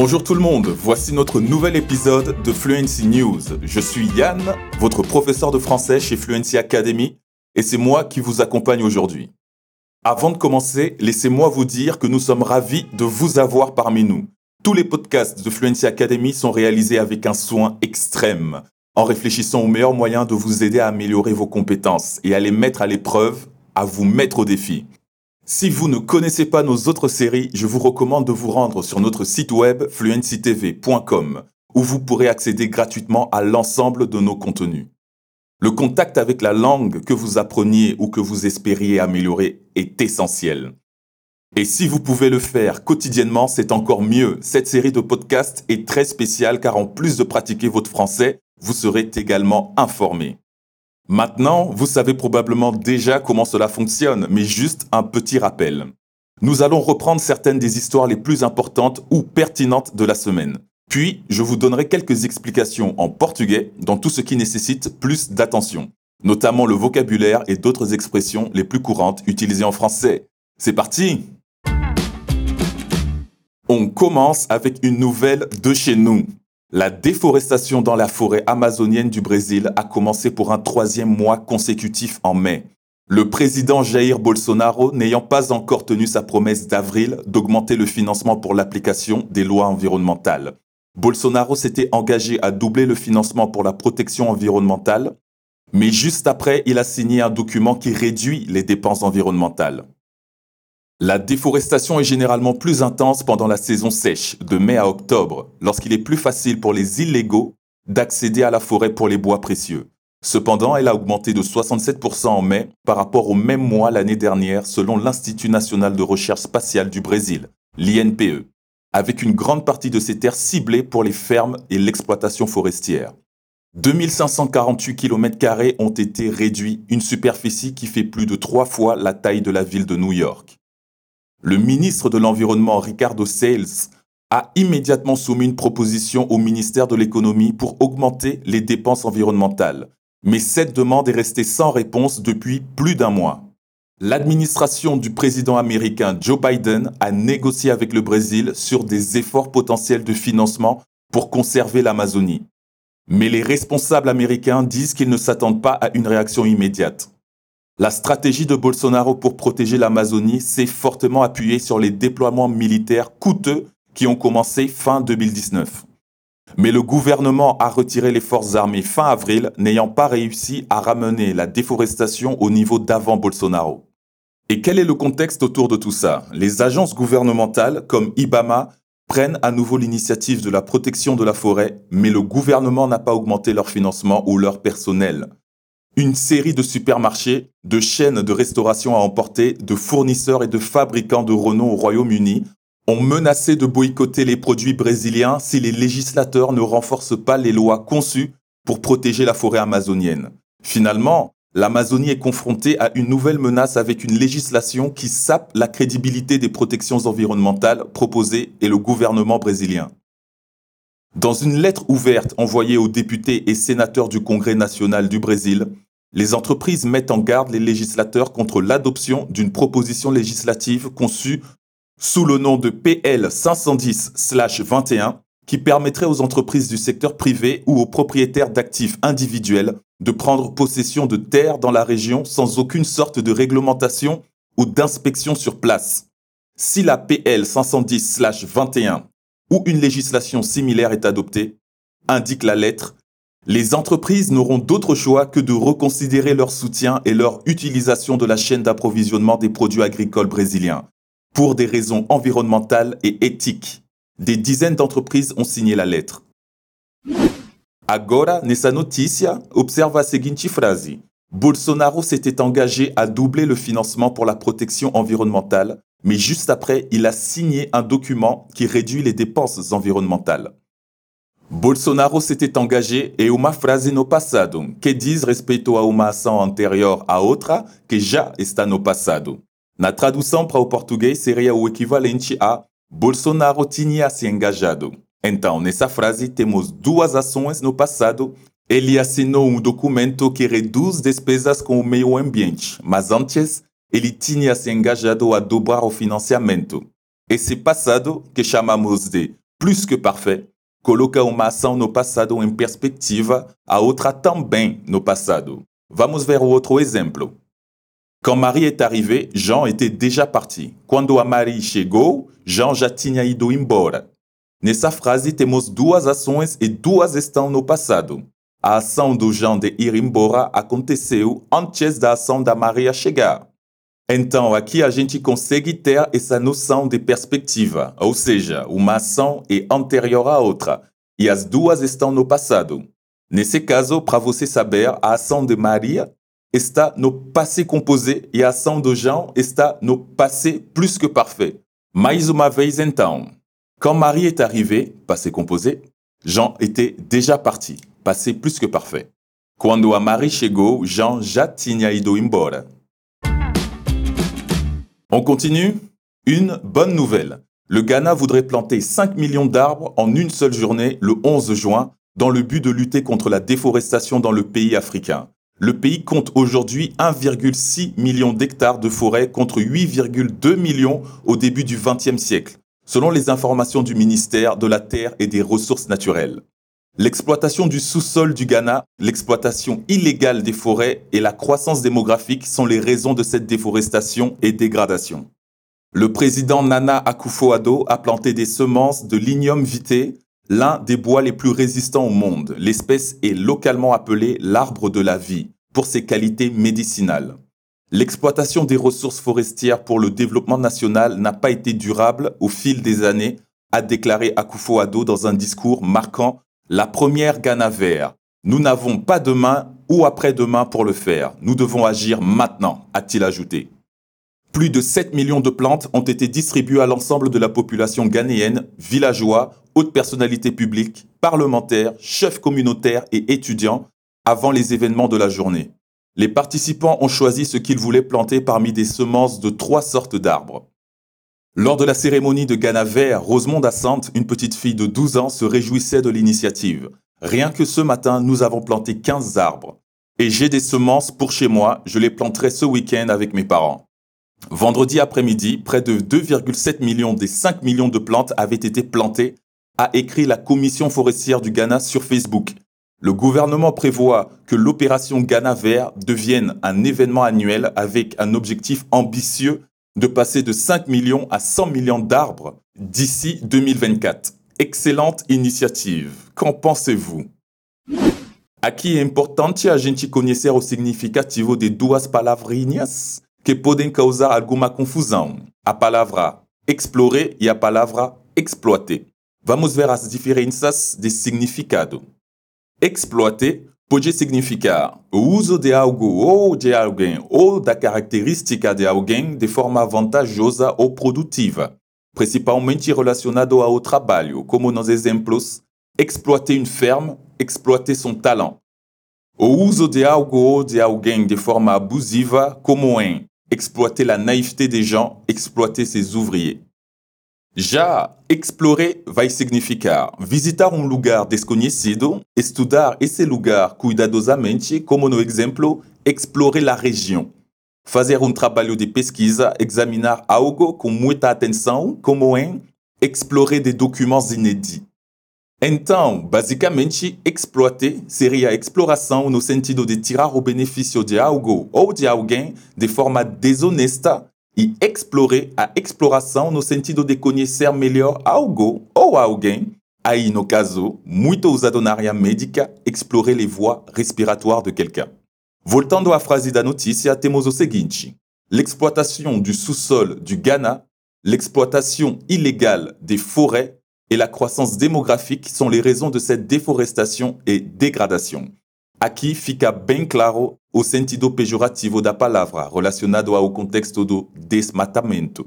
Bonjour tout le monde, voici notre nouvel épisode de Fluency News. Je suis Yann, votre professeur de français chez Fluency Academy, et c'est moi qui vous accompagne aujourd'hui. Avant de commencer, laissez-moi vous dire que nous sommes ravis de vous avoir parmi nous. Tous les podcasts de Fluency Academy sont réalisés avec un soin extrême, en réfléchissant aux meilleurs moyens de vous aider à améliorer vos compétences et à les mettre à l'épreuve, à vous mettre au défi. Si vous ne connaissez pas nos autres séries, je vous recommande de vous rendre sur notre site web fluencytv.com où vous pourrez accéder gratuitement à l'ensemble de nos contenus. Le contact avec la langue que vous appreniez ou que vous espériez améliorer est essentiel. Et si vous pouvez le faire quotidiennement, c'est encore mieux. Cette série de podcasts est très spéciale car en plus de pratiquer votre français, vous serez également informé. Maintenant, vous savez probablement déjà comment cela fonctionne, mais juste un petit rappel. Nous allons reprendre certaines des histoires les plus importantes ou pertinentes de la semaine. Puis, je vous donnerai quelques explications en portugais dans tout ce qui nécessite plus d'attention, notamment le vocabulaire et d'autres expressions les plus courantes utilisées en français. C'est parti On commence avec une nouvelle de chez nous. La déforestation dans la forêt amazonienne du Brésil a commencé pour un troisième mois consécutif en mai. Le président Jair Bolsonaro n'ayant pas encore tenu sa promesse d'avril d'augmenter le financement pour l'application des lois environnementales. Bolsonaro s'était engagé à doubler le financement pour la protection environnementale, mais juste après, il a signé un document qui réduit les dépenses environnementales. La déforestation est généralement plus intense pendant la saison sèche, de mai à octobre, lorsqu'il est plus facile pour les illégaux d'accéder à la forêt pour les bois précieux. Cependant, elle a augmenté de 67% en mai par rapport au même mois l'année dernière selon l'Institut national de recherche spatiale du Brésil, l'INPE, avec une grande partie de ces terres ciblées pour les fermes et l'exploitation forestière. 2548 km ont été réduits, une superficie qui fait plus de trois fois la taille de la ville de New York. Le ministre de l'Environnement, Ricardo Sales, a immédiatement soumis une proposition au ministère de l'économie pour augmenter les dépenses environnementales. Mais cette demande est restée sans réponse depuis plus d'un mois. L'administration du président américain Joe Biden a négocié avec le Brésil sur des efforts potentiels de financement pour conserver l'Amazonie. Mais les responsables américains disent qu'ils ne s'attendent pas à une réaction immédiate. La stratégie de Bolsonaro pour protéger l'Amazonie s'est fortement appuyée sur les déploiements militaires coûteux qui ont commencé fin 2019. Mais le gouvernement a retiré les forces armées fin avril, n'ayant pas réussi à ramener la déforestation au niveau d'avant Bolsonaro. Et quel est le contexte autour de tout ça? Les agences gouvernementales comme IBAMA prennent à nouveau l'initiative de la protection de la forêt, mais le gouvernement n'a pas augmenté leur financement ou leur personnel une série de supermarchés, de chaînes de restauration à emporter, de fournisseurs et de fabricants de renom au Royaume-Uni ont menacé de boycotter les produits brésiliens si les législateurs ne renforcent pas les lois conçues pour protéger la forêt amazonienne. Finalement, l'Amazonie est confrontée à une nouvelle menace avec une législation qui sape la crédibilité des protections environnementales proposées et le gouvernement brésilien. Dans une lettre ouverte envoyée aux députés et sénateurs du Congrès national du Brésil, les entreprises mettent en garde les législateurs contre l'adoption d'une proposition législative conçue sous le nom de PL 510-21 qui permettrait aux entreprises du secteur privé ou aux propriétaires d'actifs individuels de prendre possession de terres dans la région sans aucune sorte de réglementation ou d'inspection sur place. Si la PL 510-21 ou une législation similaire est adoptée, indique la lettre, les entreprises n'auront d'autre choix que de reconsidérer leur soutien et leur utilisation de la chaîne d'approvisionnement des produits agricoles brésiliens, pour des raisons environnementales et éthiques. Des dizaines d'entreprises ont signé la lettre. Agora, nessa notícia, observa a seguinte. Bolsonaro s'était engagé à doubler le financement pour la protection environnementale, mais juste après, il a signé un document qui réduit les dépenses environnementales. Bolsonaro s'était engagé e uma frase no passado, que diz respeito a uma ação anterior a outra que já está no passado. Na tradução para o português seria o equivalente a Bolsonaro tinha se engajado. Então, nessa frase temos duas ações no passado. Ele assinou um documento que reduz despesas com o meio ambiente, mas antes ele tinha se engajado a dobrar o financiamento. Esse passado, que chamamos de plus que parfait, coloca uma ação no passado em perspectiva a outra também no passado. Vamos ver o outro exemplo. Quand Marie est arrivée, Jean était déjà parti. Quando a Marie chegou, Jean já tinha ido embora. Nessa frase temos duas ações e duas estão no passado. A ação do Jean de ir embora aconteceu antes da ação da Maria chegar. Então, aqui a gente consegue ter essa noção de perspectiva, ou seja, uma ação é anterior à outra, e as duas estão no passado. Nesse caso, para você saber, a ação de Maria está no passé composé e a ação do Jean está no passé plus que parfait. Mais uma vez então, quand Marie est arrivée, passé composé, Jean était déjà parti, passé plus que parfait. Quando a Marie chegou, Jean já tinha ido embora. On continue Une bonne nouvelle. Le Ghana voudrait planter 5 millions d'arbres en une seule journée le 11 juin dans le but de lutter contre la déforestation dans le pays africain. Le pays compte aujourd'hui 1,6 million d'hectares de forêt contre 8,2 millions au début du XXe siècle selon les informations du ministère de la Terre et des Ressources naturelles. L'exploitation du sous-sol du Ghana, l'exploitation illégale des forêts et la croissance démographique sont les raisons de cette déforestation et dégradation. Le président Nana Akufo-Addo a planté des semences de linium vitae, l'un des bois les plus résistants au monde. L'espèce est localement appelée l'arbre de la vie pour ses qualités médicinales. L'exploitation des ressources forestières pour le développement national n'a pas été durable au fil des années, a déclaré Akufo-Addo dans un discours marquant la première Ghana vert. Nous n'avons pas demain ou après-demain pour le faire. Nous devons agir maintenant, a-t-il ajouté. Plus de 7 millions de plantes ont été distribuées à l'ensemble de la population ghanéenne, villageois, hautes personnalités publiques, parlementaires, chefs communautaires et étudiants avant les événements de la journée les participants ont choisi ce qu'ils voulaient planter parmi des semences de trois sortes d'arbres. Lors de la cérémonie de Ghana Vert, Rosemonde Assante, une petite fille de 12 ans, se réjouissait de l'initiative. Rien que ce matin, nous avons planté 15 arbres. Et j'ai des semences pour chez moi, je les planterai ce week-end avec mes parents. Vendredi après-midi, près de 2,7 millions des 5 millions de plantes avaient été plantées, a écrit la Commission forestière du Ghana sur Facebook. Le gouvernement prévoit que l'opération Ghana Vert devienne un événement annuel avec un objectif ambitieux de passer de 5 millions à 100 millions d'arbres d'ici 2024. Excellente initiative. Qu'en pensez-vous? Aqui é importante a gente conhecer o significativo de duas palavrinhas que podem causar alguma confusão: a palavra explorer e a palavra exploiter. Vamos ver as diferenças de significado. Exploiter pode significar o uso de algo ou de alguém ou da característica de alguém de forma vantajosa ou produtiva, principalmente relacionado ao trabalho, como nos exemplos exploiter une ferme, exploiter son talent. O uso de algo ou de alguém de forma abusiva, como em exploiter la naïveté des gens, exploiter ses ouvriers. Já explorer vai significar visitar um lugar desconhecido, estudar esse lugar cuidadosamente, como no exemplo, explorer la região. Fazer um trabalho de pesquisa, examinar algo com muita atenção, como em explorer des documents inédits. Então, basicamente, exploiter seria a exploração no sentido de tirar o benefício de algo ou de alguém de forma desonesta e explorer a exploração no sentido de conhecer melhor algo ou alguém, aí no caso, muito usado na área médica, explorer les voies respiratoires de quelqu'un. Voltando à frase da notícia, temos o seguinte: l'exploitation du sous-sol du Ghana, l'exploitation illégale des forêts et la croissance démographique sont les raisons de cette déforestation et dégradation. Aqui fica bem claro o sentido pejorativo da palavra relacionado ao contexto do desmatamento.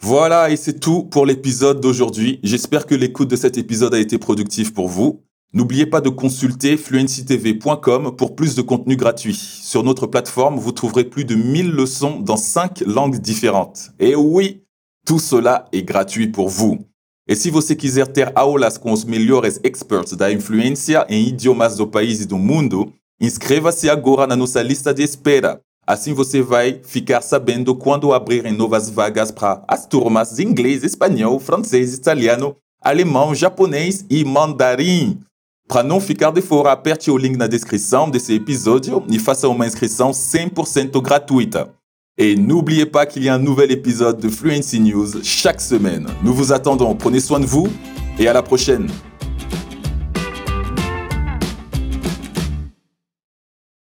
Voilà, et c'est tout pour l'épisode d'aujourd'hui. J'espère que l'écoute de cet épisode a été productif pour vous. N'oubliez pas de consulter fluencytv.com pour plus de contenu gratuit. Sur notre plateforme, vous trouverez plus de 1000 leçons dans 5 langues différentes. Et oui, tout cela est gratuit pour vous. E se você quiser ter aulas com os melhores experts da influência em idiomas do país e do mundo, inscreva-se agora na nossa lista de espera. Assim você vai ficar sabendo quando abrirem novas vagas para as turmas de inglês, espanhol, francês, italiano, alemão, japonês e mandarim. Para não ficar de fora, aperte o link na descrição desse episódio e faça uma inscrição 100% gratuita. Et n'oubliez pas qu'il y a un nouvel épisode de Fluency News chaque semaine. Nous vous attendons, prenez soin de vous et à la prochaine.